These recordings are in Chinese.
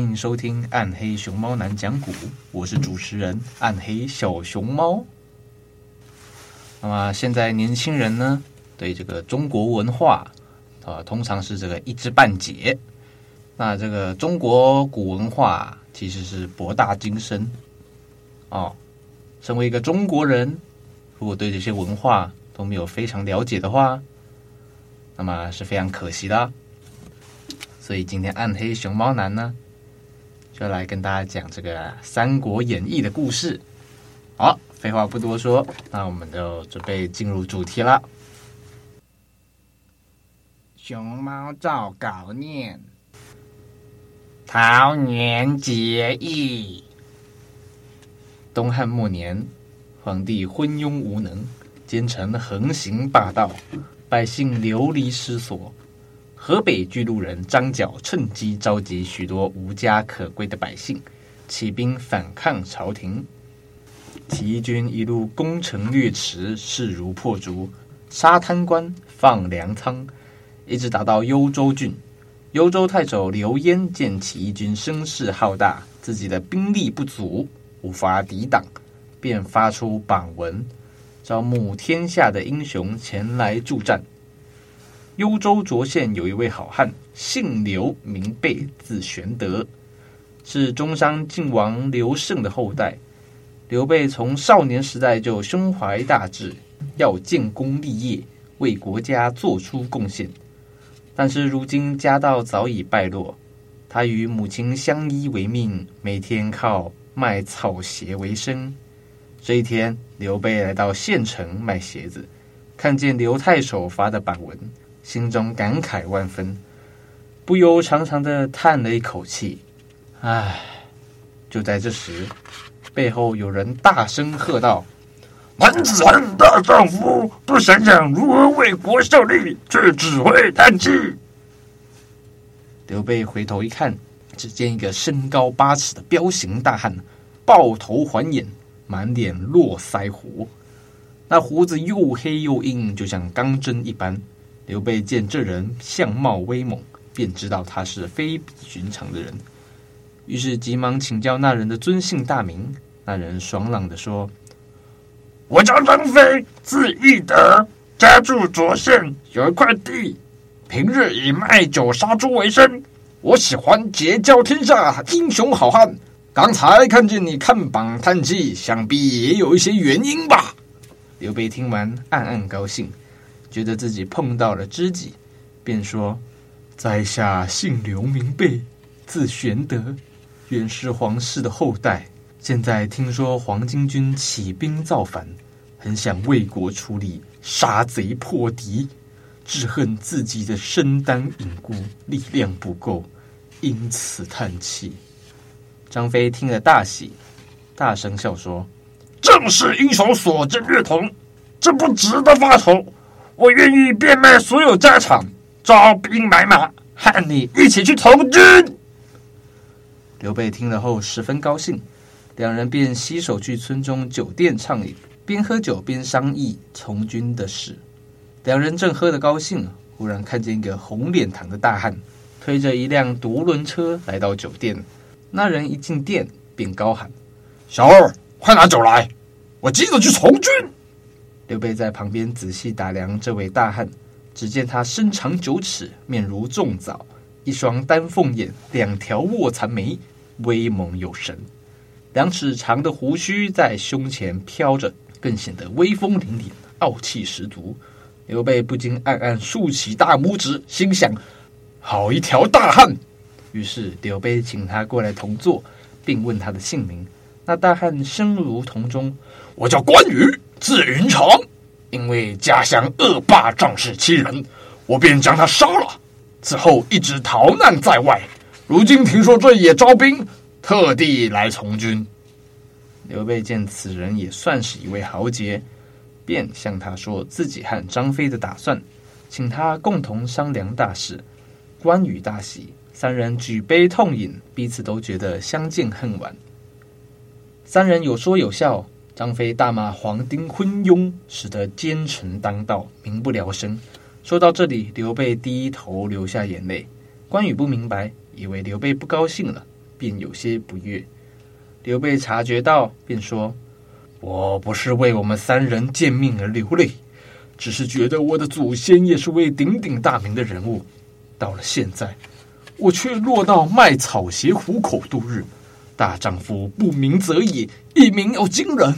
欢迎收听《暗黑熊猫男讲古》，我是主持人暗黑小熊猫。那么现在年轻人呢，对这个中国文化啊，通常是这个一知半解。那这个中国古文化其实是博大精深哦。身为一个中国人，如果对这些文化都没有非常了解的话，那么是非常可惜的。所以今天暗黑熊猫男呢，就来跟大家讲这个《三国演义》的故事。好，废话不多说，那我们就准备进入主题了。熊猫照稿念：桃园结义。东汉末年，皇帝昏庸无能，奸臣横行霸道，百姓流离失所。河北巨鹿人张角趁机召集许多无家可归的百姓，起兵反抗朝廷。起义军一路攻城略池，势如破竹，杀贪官，放粮仓，一直打到幽州郡。幽州太守刘焉见起义军声势浩大，自己的兵力不足，无法抵挡，便发出榜文，招募天下的英雄前来助战。幽州涿县有一位好汉，姓刘，名备，字玄德，是中山靖王刘胜的后代。刘备从少年时代就胸怀大志，要建功立业，为国家做出贡献。但是如今家道早已败落，他与母亲相依为命，每天靠卖草鞋为生。这一天，刘备来到县城卖鞋子，看见刘太守发的榜文。心中感慨万分，不由长长的叹了一口气。唉，就在这时，背后有人大声喝道：“男子汉大丈夫，不想想如何为国效力，却只会叹气。”刘备回头一看，只见一个身高八尺的彪形大汉，豹头环眼，满脸络腮胡，那胡子又黑又硬，就像钢针一般。刘备见这人相貌威猛，便知道他是非比寻常的人，于是急忙请教那人的尊姓大名。那人爽朗地说：“我叫张飞，字翼德，家住涿县，有一块地，平日以卖酒杀猪为生。我喜欢结交天下英雄好汉。刚才看见你看榜叹气，想必也有一些原因吧？”刘备听完，暗暗高兴。觉得自己碰到了知己，便说：“在下姓刘，名备，字玄德，原是皇室的后代。现在听说黄巾军起兵造反，很想为国出力，杀贼破敌，只恨自己的身单影孤，力量不够，因此叹气。”张飞听了大喜，大声笑说：“正是英雄所见略同，这不值得发愁。”我愿意变卖所有家产，招兵买马，和你一起去从军。刘备听了后十分高兴，两人便携手去村中酒店畅饮，边喝酒边商议从军的事。两人正喝得高兴，忽然看见一个红脸膛的大汉推着一辆独轮车来到酒店。那人一进店便高喊：“小二，快拿酒来，我急着去从军。”刘备在旁边仔细打量这位大汉，只见他身长九尺，面如重枣，一双丹凤眼，两条卧蚕眉，威猛有神。两尺长的胡须在胸前飘着，更显得威风凛凛、傲气十足。刘备不禁暗暗竖起大拇指，心想：好一条大汉！于是刘备请他过来同坐，并问他的姓名。那大汉声如铜钟：“我叫关羽，字云长。因为家乡恶霸仗势欺人，我便将他杀了。此后一直逃难在外，如今听说这也招兵，特地来从军。”刘备见此人也算是一位豪杰，便向他说自己和张飞的打算，请他共同商量大事。关羽大喜，三人举杯痛饮，彼此都觉得相见恨晚。三人有说有笑，张飞大骂黄丁昏庸，使得奸臣当道，民不聊生。说到这里，刘备低头流下眼泪。关羽不明白，以为刘备不高兴了，便有些不悦。刘备察觉到，便说：“我不是为我们三人见命而流泪，只是觉得我的祖先也是位鼎鼎大名的人物，到了现在，我却落到卖草鞋糊口度日。”大丈夫不鸣则已，一鸣要惊人。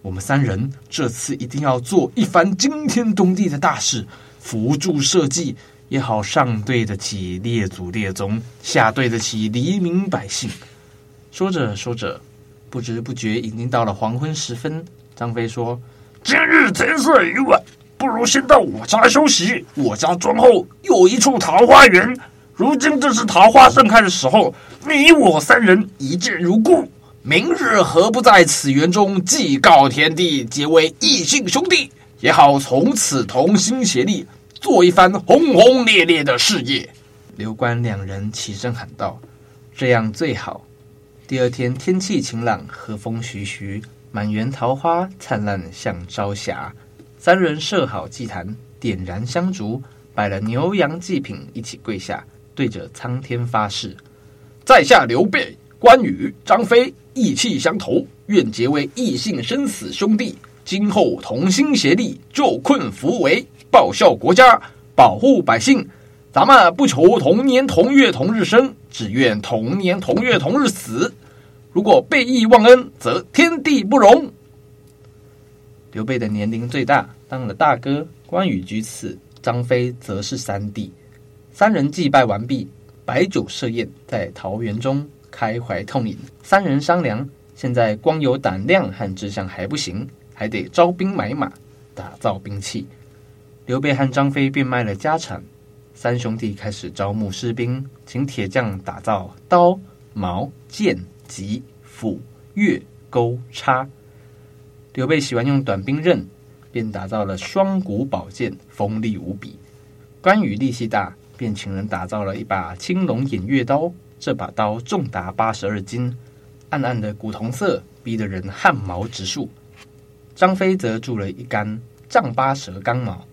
我们三人这次一定要做一番惊天动地的大事，扶助社稷，也好上对得起列祖列宗，下对得起黎民百姓。说着说着，不知不觉已经到了黄昏时分。张飞说：“今日天色已晚，不如先到我家休息。我家庄后有一处桃花源。”如今正是桃花盛开的时候，你我三人一见如故。明日何不在此园中祭告天地，结为异姓兄弟，也好从此同心协力，做一番轰轰烈烈的事业。刘关两人齐声喊道：“这样最好。”第二天天气晴朗，和风徐徐，满园桃花灿烂像朝霞。三人设好祭坛，点燃香烛，摆了牛羊祭品，一起跪下。对着苍天发誓，在下刘备、关羽、张飞义气相投，愿结为异姓生死兄弟，今后同心协力，救困扶危，报效国家，保护百姓。咱们不求同年同月同日生，只愿同年同月同日死。如果背义忘恩，则天地不容。刘备的年龄最大，当了大哥；关羽居次，张飞则是三弟。三人祭拜完毕，摆酒设宴，在桃园中开怀痛饮。三人商量，现在光有胆量和志向还不行，还得招兵买马，打造兵器。刘备和张飞变卖了家产，三兄弟开始招募士兵，请铁匠打造刀、矛、剑、戟、斧、钺、钩、叉。刘备喜欢用短兵刃，便打造了双股宝剑，锋利无比。关羽力气大。便请人打造了一把青龙偃月刀，这把刀重达八十二斤，暗暗的古铜色，逼得人汗毛直竖。张飞则铸了一杆丈八蛇钢矛，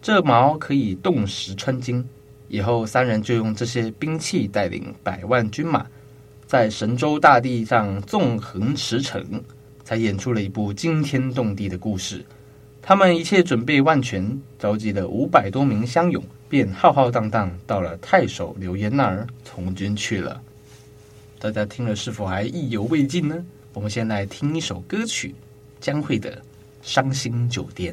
这矛可以冻石穿金。以后三人就用这些兵器带领百万军马，在神州大地上纵横驰骋，才演出了一部惊天动地的故事。他们一切准备万全，召集了五百多名乡勇。便浩浩荡荡到了太守刘焉那儿从军去了。大家听了是否还意犹未尽呢？我们先来听一首歌曲，江蕙的《伤心酒店》。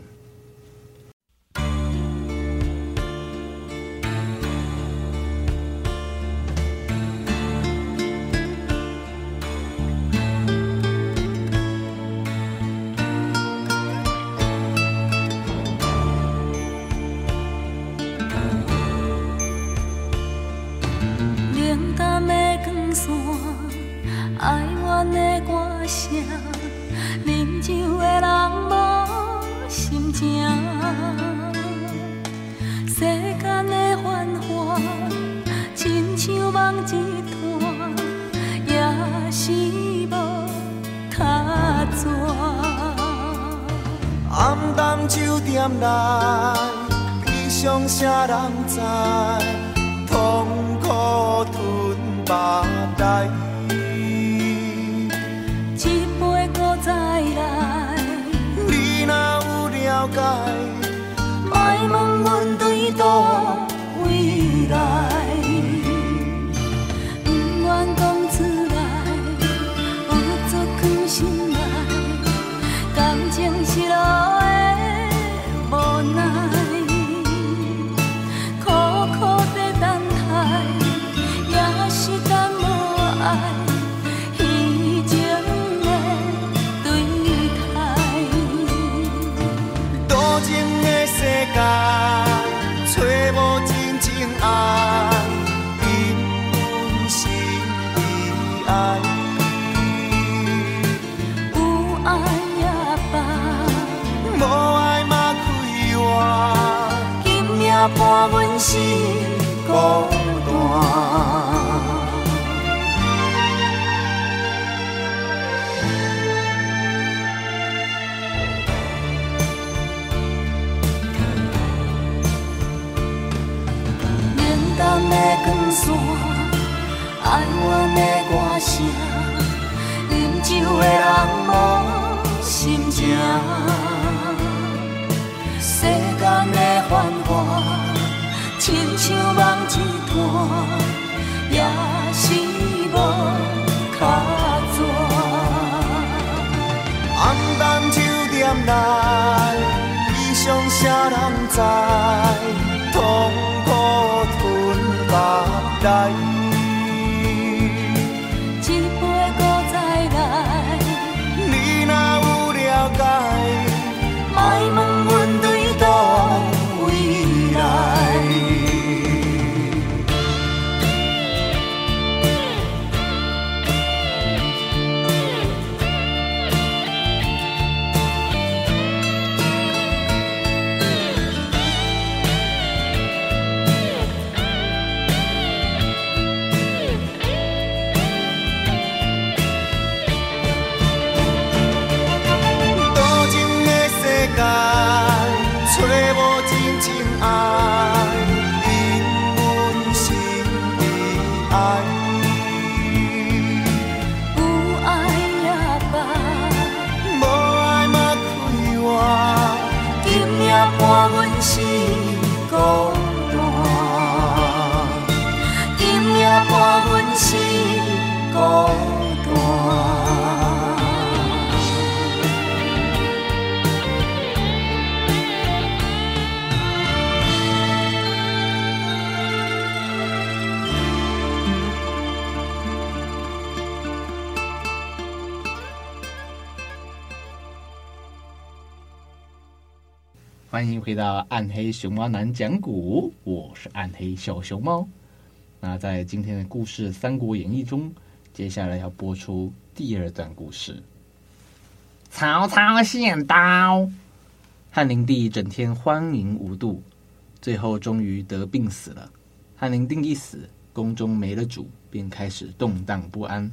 伴阮是孤单。冷淡的光线，哀怨的歌声，饮酒的人无心情。世间的繁华，亲像梦一团，也是无脚纸。暗淡酒店内，悲伤谁人知？痛苦吞腹内。回到暗黑熊猫男讲古，我是暗黑小熊猫。那在今天的故事《三国演义》中，接下来要播出第二段故事。曹操献刀，汉灵帝整天欢迎无度，最后终于得病死了。汉灵帝一死，宫中没了主，便开始动荡不安。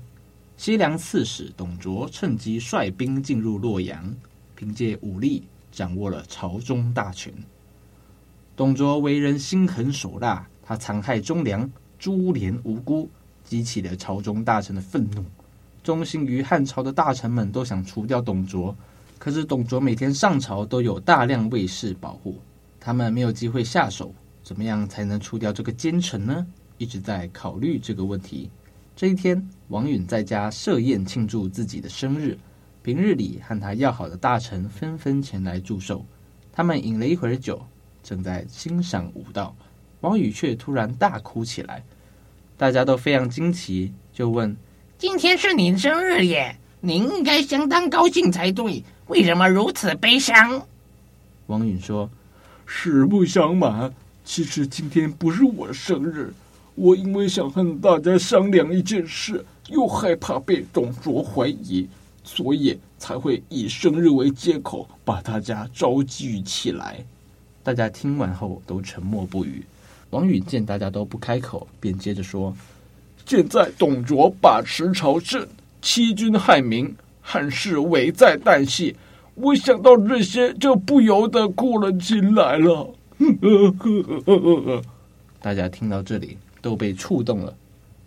西凉刺史董卓趁机率兵进入洛阳，凭借武力。掌握了朝中大权。董卓为人心狠手辣，他残害忠良，株连无辜，激起了朝中大臣的愤怒。忠心于汉朝的大臣们都想除掉董卓，可是董卓每天上朝都有大量卫士保护，他们没有机会下手。怎么样才能除掉这个奸臣呢？一直在考虑这个问题。这一天，王允在家设宴庆祝自己的生日。平日里和他要好的大臣纷纷前来祝寿，他们饮了一会儿酒，正在欣赏舞蹈，王允却突然大哭起来。大家都非常惊奇，就问：“今天是你生日耶，您应该相当高兴才对，为什么如此悲伤？”王允说：“实不相瞒，其实今天不是我生日，我因为想和大家商量一件事，又害怕被董卓怀疑。”所以才会以生日为借口把大家召集起来。大家听完后都沉默不语。王允见大家都不开口，便接着说：“现在董卓把持朝政，欺君害民，汉室危在旦夕。我想到这些，就不由得哭了起来了。”大家听到这里都被触动了。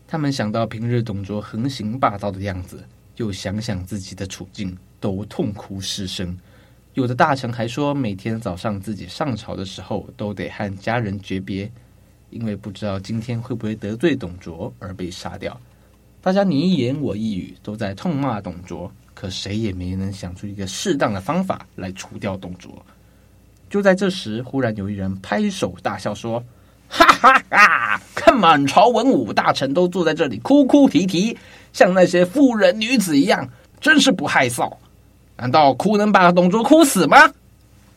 他们想到平日董卓横行霸道的样子。又想想自己的处境，都痛哭失声。有的大臣还说，每天早上自己上朝的时候，都得和家人诀别，因为不知道今天会不会得罪董卓而被杀掉。大家你一言我一语，都在痛骂董卓。可谁也没能想出一个适当的方法来除掉董卓。就在这时，忽然有一人拍手大笑说：“哈哈哈！看满朝文武大臣都坐在这里哭哭啼啼，像那些妇人女子一样，真是不害臊。难道哭能把董卓哭死吗？”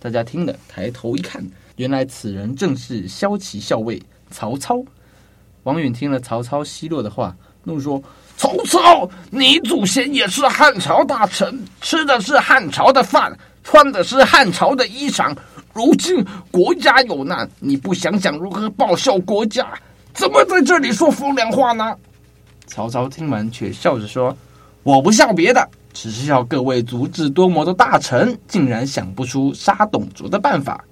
大家听了，抬头一看，原来此人正是骁骑校尉曹操。王允听了曹操奚落的话，怒说：“曹操，你祖先也是汉朝大臣，吃的是汉朝的饭，穿的是汉朝的衣裳。如今国家有难，你不想想如何报效国家，怎么在这里说风凉话呢？”曹操听完，却笑着说：“我不笑别的。”只是要各位足智多谋的大臣，竟然想不出杀董卓的办法。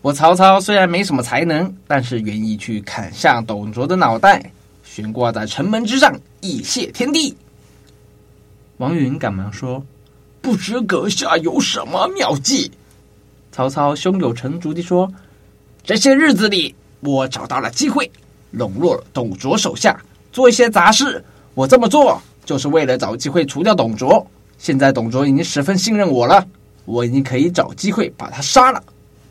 我曹操虽然没什么才能，但是愿意去砍下董卓的脑袋，悬挂在城门之上，以谢天地。王允赶忙说：“不知阁下有什么妙计？”曹操胸有成竹地说：“这些日子里，我找到了机会，笼络了董卓手下，做一些杂事。我这么做。”就是为了找机会除掉董卓。现在董卓已经十分信任我了，我已经可以找机会把他杀了。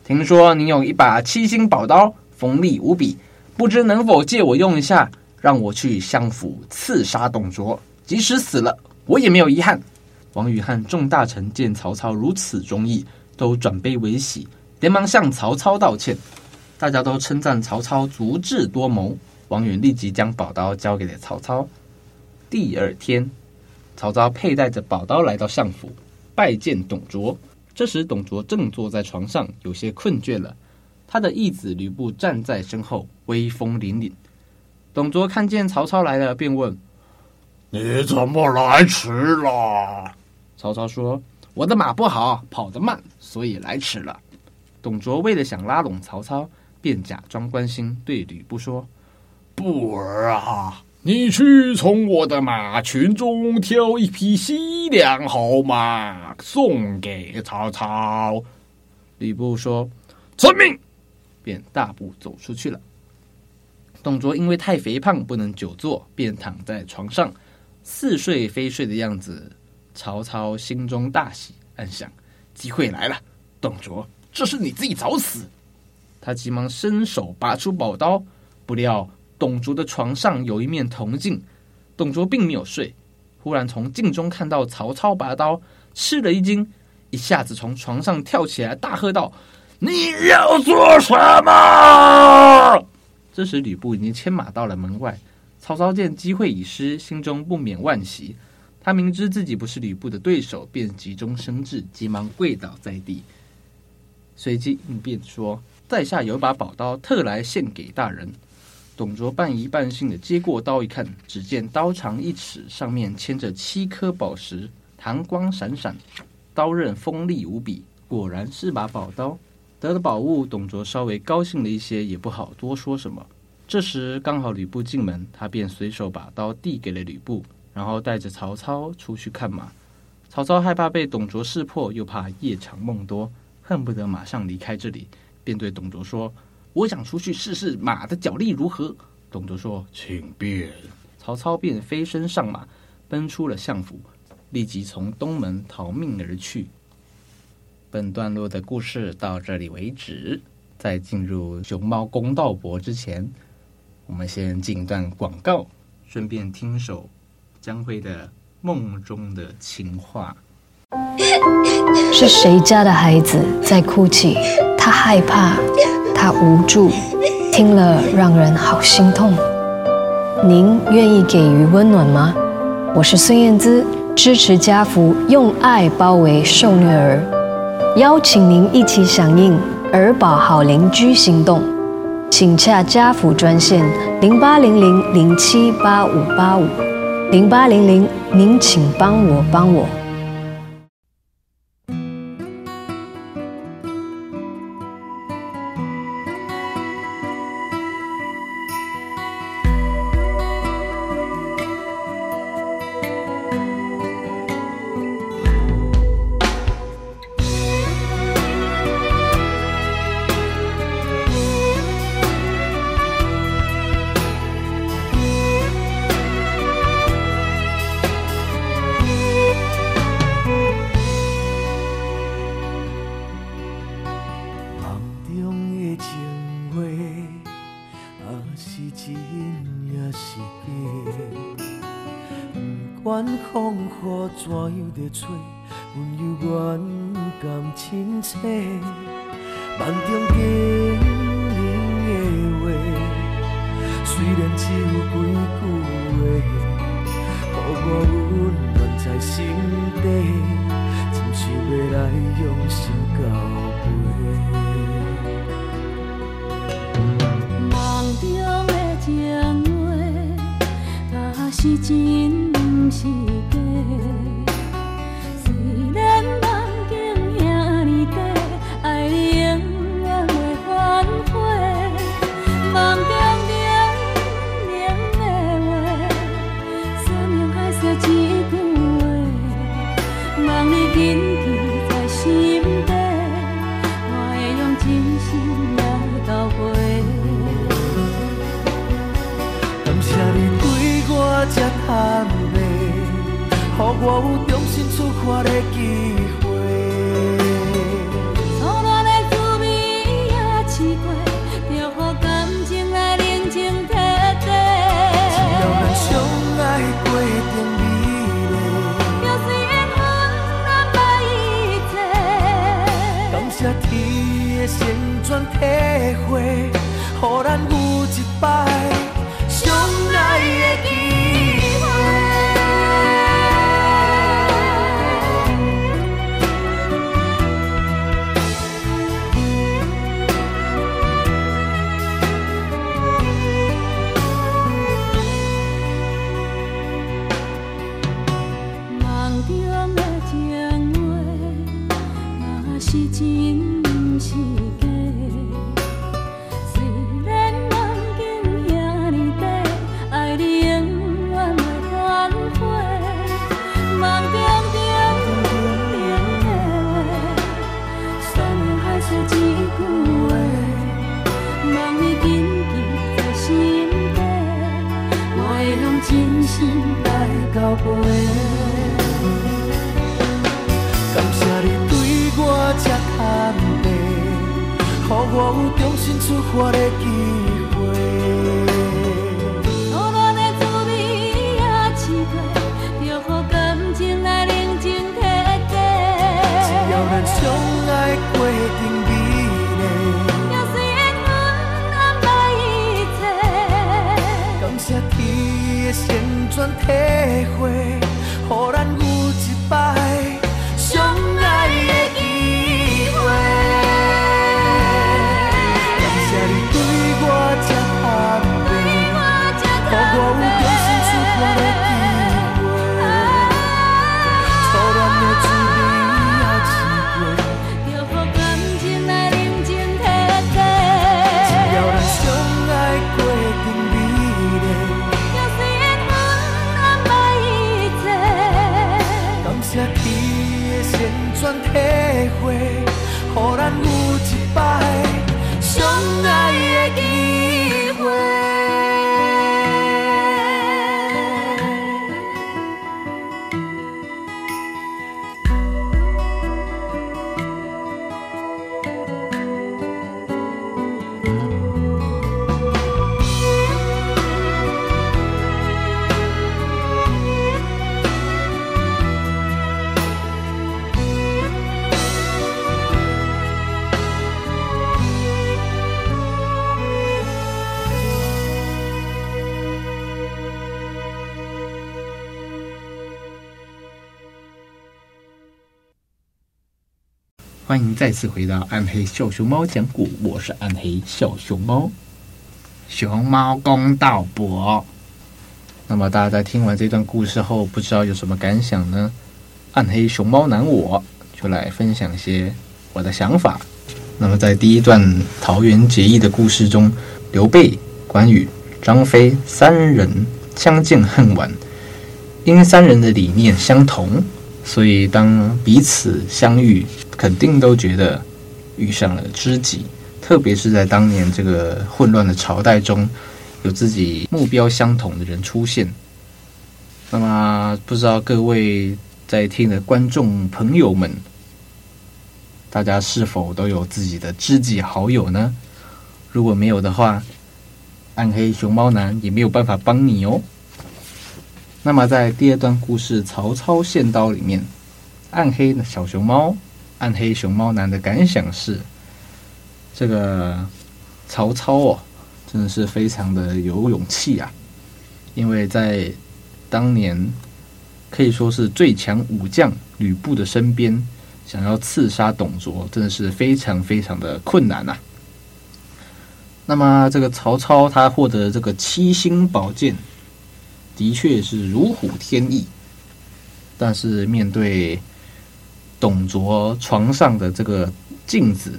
听说你有一把七星宝刀，锋利无比，不知能否借我用一下，让我去相府刺杀董卓。即使死了，我也没有遗憾。王允和众大臣见曹操如此忠义，都转悲为喜，连忙向曹操道歉。大家都称赞曹操足智多谋。王允立即将宝刀交给了曹操。第二天，曹操佩戴着宝刀来到相府，拜见董卓。这时，董卓正坐在床上，有些困倦了。他的义子吕布站在身后，威风凛凛。董卓看见曹操来了，便问：“你怎么来迟了？”曹操说：“我的马不好，跑得慢，所以来迟了。”董卓为了想拉拢曹操，便假装关心，对吕布说：“布儿啊。”你去从我的马群中挑一匹西凉好马送给曹操。吕布说：“遵命。”便大步走出去了。董卓因为太肥胖，不能久坐，便躺在床上似睡非睡的样子。曹操心中大喜，暗想：机会来了。董卓，这是你自己找死！他急忙伸手拔出宝刀，不料。董卓的床上有一面铜镜，董卓并没有睡，忽然从镜中看到曹操拔刀，吃了一惊，一下子从床上跳起来，大喝道：“你要做什么？”这时吕布已经牵马到了门外，曹操见机会已失，心中不免惋惜。他明知自己不是吕布的对手，便急中生智，急忙跪倒在地，随即应变说：“在下有把宝刀，特来献给大人。”董卓半疑半信的接过刀一看，只见刀长一尺，上面嵌着七颗宝石，弹光闪闪，刀刃锋利无比，果然是把宝刀。得了宝物，董卓稍微高兴了一些，也不好多说什么。这时刚好吕布进门，他便随手把刀递给了吕布，然后带着曹操出去看马。曹操害怕被董卓识破，又怕夜长梦多，恨不得马上离开这里，便对董卓说。我想出去试试马的脚力如何。董卓说：“请便。”曹操便飞身上马，奔出了相府，立即从东门逃命而去。本段落的故事到这里为止。在进入熊猫公道博之前，我们先进一段广告，顺便听首江蕙的《梦中的情话》。是谁家的孩子在哭泣？他害怕。他无助，听了让人好心痛。您愿意给予温暖吗？我是孙燕姿，支持家福，用爱包围受虐儿，邀请您一起响应儿保好邻居行动，请洽家福专线零八零零零七八五八五零八零零，您请帮我帮我。样在吹？阮犹原甘亲切，梦中经年的话，虽然只有几句话，予我温暖在心底，亲像要来用心交陪。梦中的情话，若是真，毋是我有重新出发的机会，欢迎再次回到暗黑小熊猫讲古，我是暗黑小熊猫，熊猫公道伯。那么大家在听完这段故事后，不知道有什么感想呢？暗黑熊猫男我就来分享些我的想法。那么在第一段桃园结义的故事中，刘备、关羽、张飞三人相见恨晚，因三人的理念相同，所以当彼此相遇。肯定都觉得遇上了知己，特别是在当年这个混乱的朝代中，有自己目标相同的人出现。那么，不知道各位在听的观众朋友们，大家是否都有自己的知己好友呢？如果没有的话，暗黑熊猫男也没有办法帮你哦。那么在第二段故事《曹操献刀》里面，暗黑的小熊猫、暗黑熊猫男的感想是：这个曹操哦，真的是非常的有勇气啊！因为在当年可以说是最强武将吕布的身边，想要刺杀董卓，真的是非常非常的困难呐、啊。那么这个曹操他获得这个七星宝剑。的确是如虎添翼，但是面对董卓床上的这个镜子，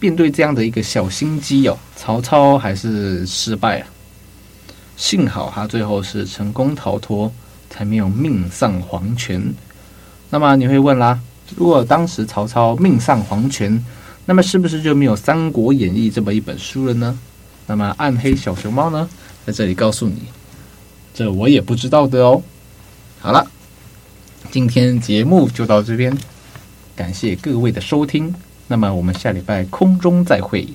面对这样的一个小心机哦，曹操还是失败了。幸好他最后是成功逃脱，才没有命丧黄泉。那么你会问啦，如果当时曹操命丧黄泉，那么是不是就没有《三国演义》这么一本书了呢？那么暗黑小熊猫呢，在这里告诉你。这我也不知道的哦。好了，今天节目就到这边，感谢各位的收听。那么我们下礼拜空中再会。